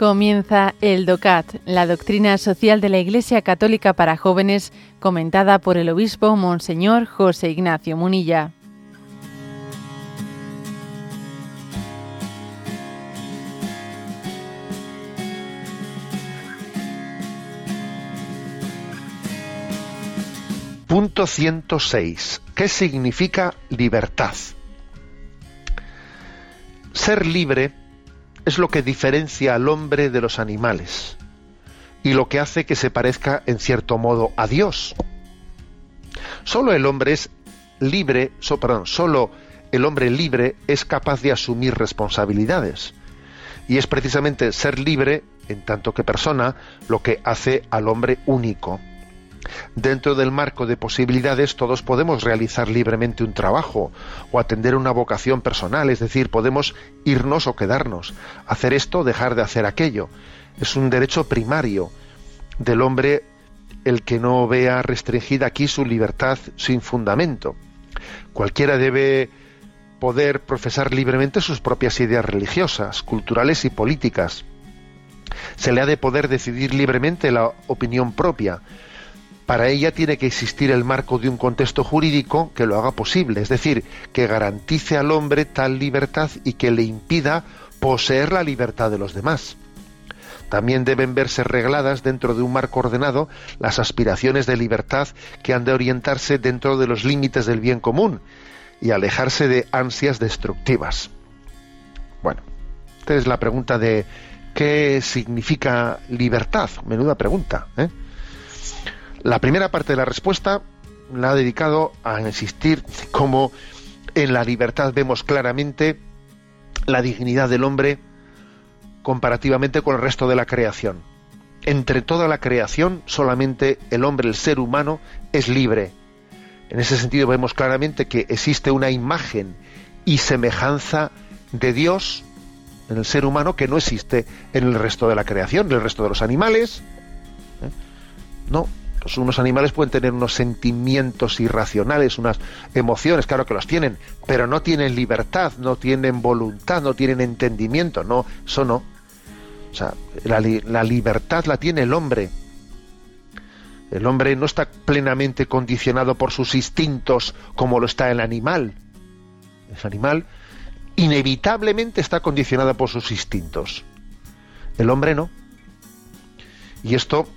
Comienza el DOCAT, la doctrina social de la Iglesia Católica para jóvenes, comentada por el obispo Monseñor José Ignacio Munilla. Punto 106. ¿Qué significa libertad? Ser libre es lo que diferencia al hombre de los animales y lo que hace que se parezca en cierto modo a Dios. Solo el hombre es libre, perdón, solo el hombre libre es capaz de asumir responsabilidades. Y es precisamente ser libre, en tanto que persona, lo que hace al hombre único. Dentro del marco de posibilidades todos podemos realizar libremente un trabajo o atender una vocación personal, es decir, podemos irnos o quedarnos, hacer esto o dejar de hacer aquello. Es un derecho primario del hombre el que no vea restringida aquí su libertad sin fundamento. Cualquiera debe poder profesar libremente sus propias ideas religiosas, culturales y políticas. Se le ha de poder decidir libremente la opinión propia, para ella tiene que existir el marco de un contexto jurídico que lo haga posible, es decir, que garantice al hombre tal libertad y que le impida poseer la libertad de los demás. También deben verse regladas dentro de un marco ordenado las aspiraciones de libertad que han de orientarse dentro de los límites del bien común y alejarse de ansias destructivas. Bueno, esta es la pregunta de ¿qué significa libertad? Menuda pregunta. ¿eh? La primera parte de la respuesta la ha dedicado a insistir cómo en la libertad vemos claramente la dignidad del hombre comparativamente con el resto de la creación. Entre toda la creación, solamente el hombre, el ser humano, es libre. En ese sentido vemos claramente que existe una imagen y semejanza de Dios en el ser humano que no existe en el resto de la creación, en el resto de los animales. ¿eh? No, pues unos animales pueden tener unos sentimientos irracionales, unas emociones, claro que los tienen, pero no tienen libertad, no tienen voluntad, no tienen entendimiento, no, eso no. O sea, la, la libertad la tiene el hombre. El hombre no está plenamente condicionado por sus instintos como lo está el animal. El animal inevitablemente está condicionado por sus instintos. El hombre no. Y esto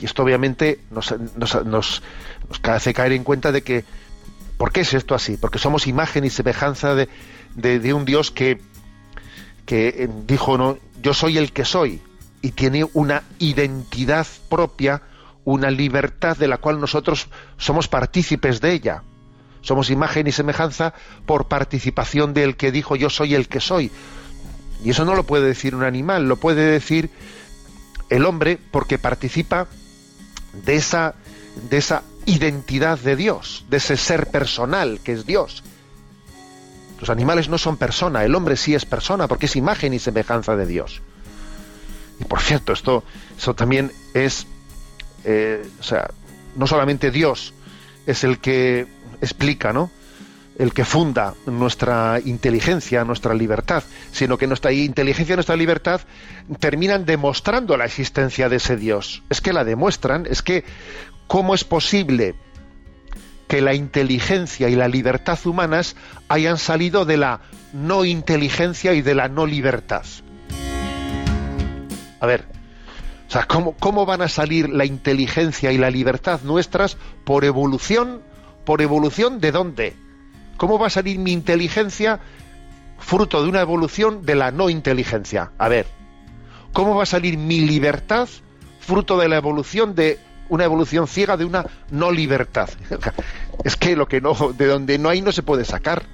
y esto obviamente nos, hace caer en cuenta de que, ¿por qué es esto así? Porque somos imagen y semejanza de, un Dios que, que eh, dijo, no, yo soy el que soy, y tiene una identidad propia, una libertad de la cual nosotros somos partícipes de ella. Somos imagen y semejanza por participación del que dijo yo soy el que soy. Y eso no lo puede decir un animal, lo puede decir el hombre porque participa de esa, de esa identidad de Dios, de ese ser personal que es Dios. Los animales no son persona, el hombre sí es persona porque es imagen y semejanza de Dios. Y por cierto, esto también es, eh, o sea, no solamente Dios es el que explica, ¿no? El que funda nuestra inteligencia, nuestra libertad, sino que nuestra inteligencia y nuestra libertad terminan demostrando la existencia de ese Dios. Es que la demuestran, es que ¿cómo es posible que la inteligencia y la libertad humanas hayan salido de la no inteligencia y de la no libertad? A ver, o sea, ¿cómo, cómo van a salir la inteligencia y la libertad nuestras por evolución? ¿Por evolución de dónde? ¿Cómo va a salir mi inteligencia fruto de una evolución de la no inteligencia? A ver, ¿cómo va a salir mi libertad fruto de la evolución de una evolución ciega de una no libertad? es que lo que no, de donde no hay no se puede sacar.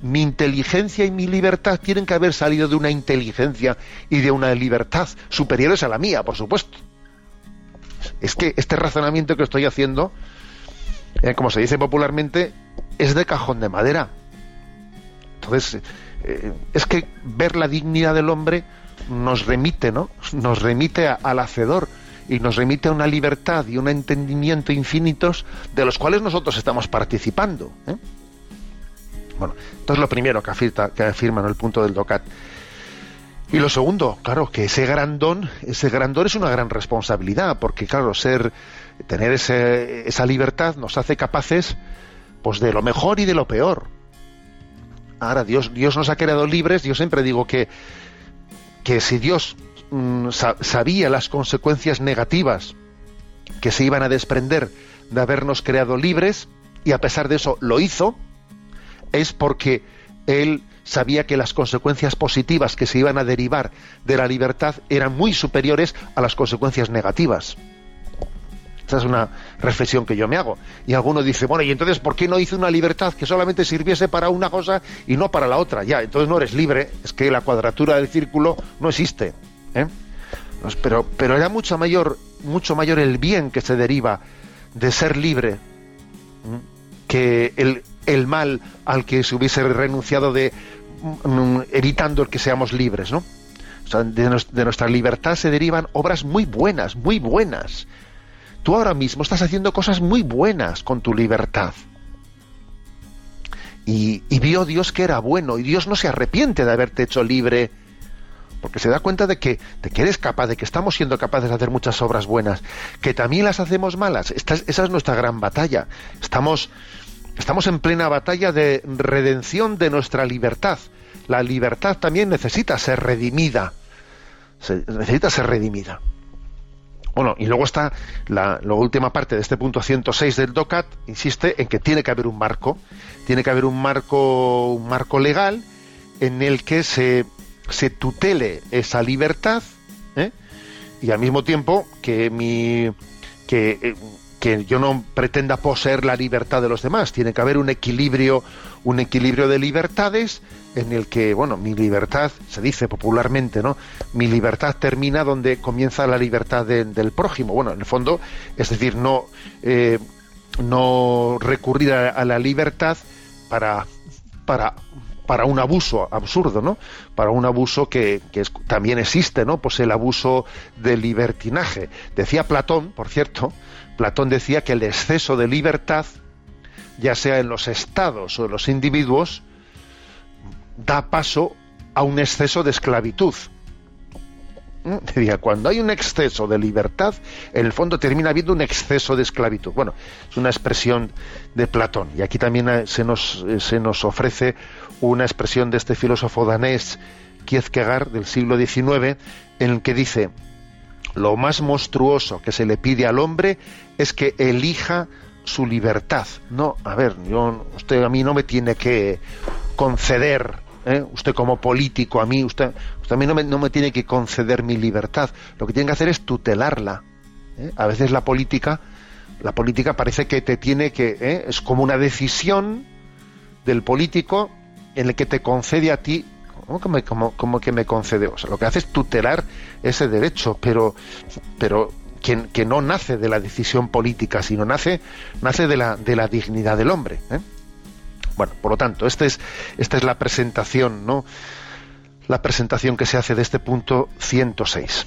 Mi inteligencia y mi libertad tienen que haber salido de una inteligencia y de una libertad superiores a la mía, por supuesto. Es que este razonamiento que estoy haciendo, eh, como se dice popularmente, es de cajón de madera. Entonces, eh, es que ver la dignidad del hombre nos remite, ¿no? Nos remite al hacedor y nos remite a una libertad y un entendimiento infinitos de los cuales nosotros estamos participando. ¿eh? Bueno, entonces lo primero que afirma, que afirma el punto del DOCAT. Y lo segundo, claro, que ese gran don, ese gran don es una gran responsabilidad, porque claro, ser, tener ese, esa libertad nos hace capaces, pues de lo mejor y de lo peor. Ahora, Dios, Dios nos ha creado libres, yo siempre digo que, que si Dios mm, sabía las consecuencias negativas que se iban a desprender de habernos creado libres, y a pesar de eso lo hizo, es porque Él sabía que las consecuencias positivas que se iban a derivar de la libertad eran muy superiores a las consecuencias negativas. Esa es una reflexión que yo me hago. Y alguno dice, bueno, ¿y entonces por qué no hice una libertad que solamente sirviese para una cosa y no para la otra? Ya, entonces no eres libre, es que la cuadratura del círculo no existe. ¿eh? Pues, pero, pero era mucho mayor, mucho mayor el bien que se deriva de ser libre que el, el mal al que se hubiese renunciado de mm, evitando el que seamos libres, ¿no? de, nuestra libertad se derivan obras muy buenas, muy buenas. Tú ahora mismo estás haciendo cosas muy buenas con tu libertad. Y, vio Dios que era bueno, y Dios no se arrepiente de haberte hecho libre, porque se da cuenta de que, de que eres capaz, de que estamos siendo capaces de hacer muchas obras buenas, que también las hacemos malas. esa es nuestra gran batalla. Estamos, Estamos en plena batalla de redención de nuestra libertad. La libertad también necesita ser redimida. necesita ser redimida. Bueno, y luego está la, última parte de este punto 106 del DOCAT, insiste en que tiene que haber un marco, tiene que haber un marco, un marco legal en el que se, tutele esa libertad ¿eh? y al mismo tiempo que mi que eh, que yo no pretenda poseer la libertad de los demás. Tiene que haber un equilibrio, un equilibrio de libertades en el que, bueno, mi libertad, se dice popularmente, ¿no? Mi libertad termina donde comienza la libertad del prójimo. Bueno, en el fondo, es decir, no, eh, no recurrir a, la libertad para, para para un abuso absurdo, ¿no? Para un abuso que, también existe, ¿no? Pues el abuso del libertinaje. Decía Platón, por cierto, Platón decía que el exceso de libertad, ya sea en los estados o en los individuos, da paso a un exceso de esclavitud. ¿Mm? Cuando hay un exceso de libertad, en el fondo termina habiendo un exceso de esclavitud. Bueno, es una expresión de Platón. Y aquí también eh, se nos, eh, se nos ofrece una expresión de este filósofo danés, Kierkegaard, del siglo XIX, en el que dice, lo más monstruoso que se le pide al hombre es que elija su libertad. No, a ver, yo, usted a mí no me tiene que conceder, ¿eh? usted como político, a mí, usted, usted a mí no me, no me, tiene que conceder mi libertad. Lo que tiene que hacer es tutelarla. ¿eh? A veces la política, la política parece que te tiene que, ¿eh? es como una decisión del político en el que te concede a ti ¿Cómo que, me, concede? O sea, lo que hace es tutelar ese derecho, pero, pero que, que, no nace de la decisión política, sino nace, nace de, la, de la dignidad del hombre. ¿eh? Bueno, por lo tanto, este es, esta es la presentación, ¿no? La presentación que se hace de este punto 106.